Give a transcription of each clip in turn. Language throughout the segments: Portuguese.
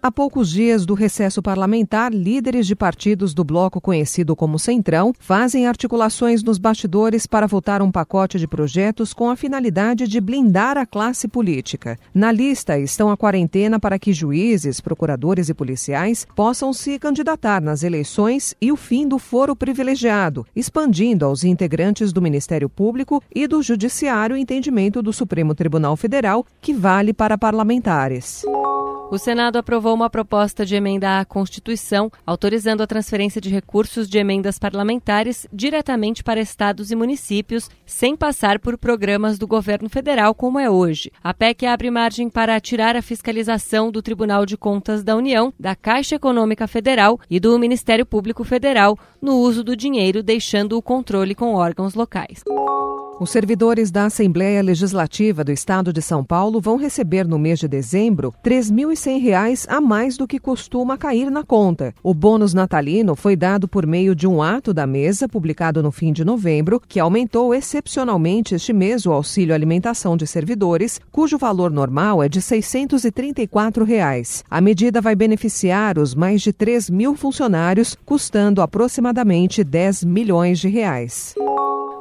Há poucos dias do recesso parlamentar, líderes de partidos do bloco conhecido como Centrão fazem articulações nos bastidores para votar um pacote de projetos com a finalidade de blindar a classe política. Na lista estão a quarentena para que juízes, procuradores e policiais possam se candidatar nas eleições e o fim do foro privilegiado, expandindo aos integrantes do Ministério Público e do Judiciário o entendimento do Supremo Tribunal Federal que vale para parlamentares. O Senado aprovou uma proposta de emenda à Constituição, autorizando a transferência de recursos de emendas parlamentares diretamente para estados e municípios, sem passar por programas do governo federal, como é hoje. A PEC abre margem para tirar a fiscalização do Tribunal de Contas da União, da Caixa Econômica Federal e do Ministério Público Federal no uso do dinheiro, deixando o controle com órgãos locais. Os servidores da Assembleia Legislativa do Estado de São Paulo vão receber no mês de dezembro R$ 3.100 a mais do que costuma cair na conta. O bônus natalino foi dado por meio de um ato da mesa publicado no fim de novembro, que aumentou excepcionalmente este mês o auxílio alimentação de servidores, cujo valor normal é de 634 reais. A medida vai beneficiar os mais de 3 mil funcionários, custando aproximadamente 10 milhões de reais.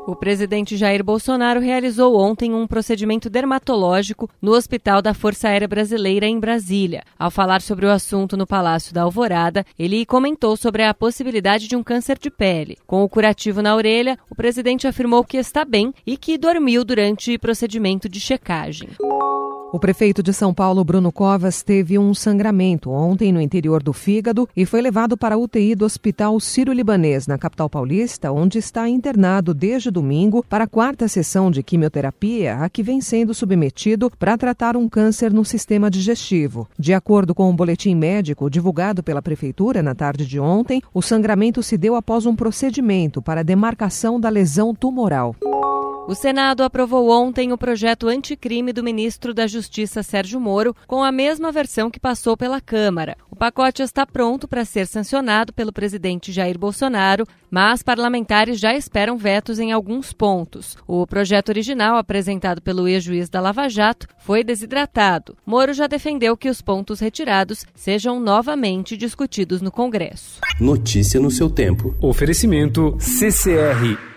O presidente Jair Bolsonaro realizou ontem um procedimento dermatológico no Hospital da Força Aérea Brasileira em Brasília. Ao falar sobre o assunto no Palácio da Alvorada, ele comentou sobre a possibilidade de um câncer de pele. Com o curativo na orelha, o presidente afirmou que está bem e que dormiu durante o procedimento de checagem. O prefeito de São Paulo, Bruno Covas, teve um sangramento ontem no interior do fígado e foi levado para a UTI do Hospital Sírio-Libanês, na capital paulista, onde está internado desde domingo para a quarta sessão de quimioterapia, a que vem sendo submetido para tratar um câncer no sistema digestivo. De acordo com um boletim médico divulgado pela prefeitura na tarde de ontem, o sangramento se deu após um procedimento para demarcação da lesão tumoral. O Senado aprovou ontem o projeto anticrime do ministro da Justiça Sérgio Moro, com a mesma versão que passou pela Câmara. O pacote está pronto para ser sancionado pelo presidente Jair Bolsonaro, mas parlamentares já esperam vetos em alguns pontos. O projeto original, apresentado pelo ex-juiz da Lava Jato, foi desidratado. Moro já defendeu que os pontos retirados sejam novamente discutidos no Congresso. Notícia no seu tempo. Oferecimento CCR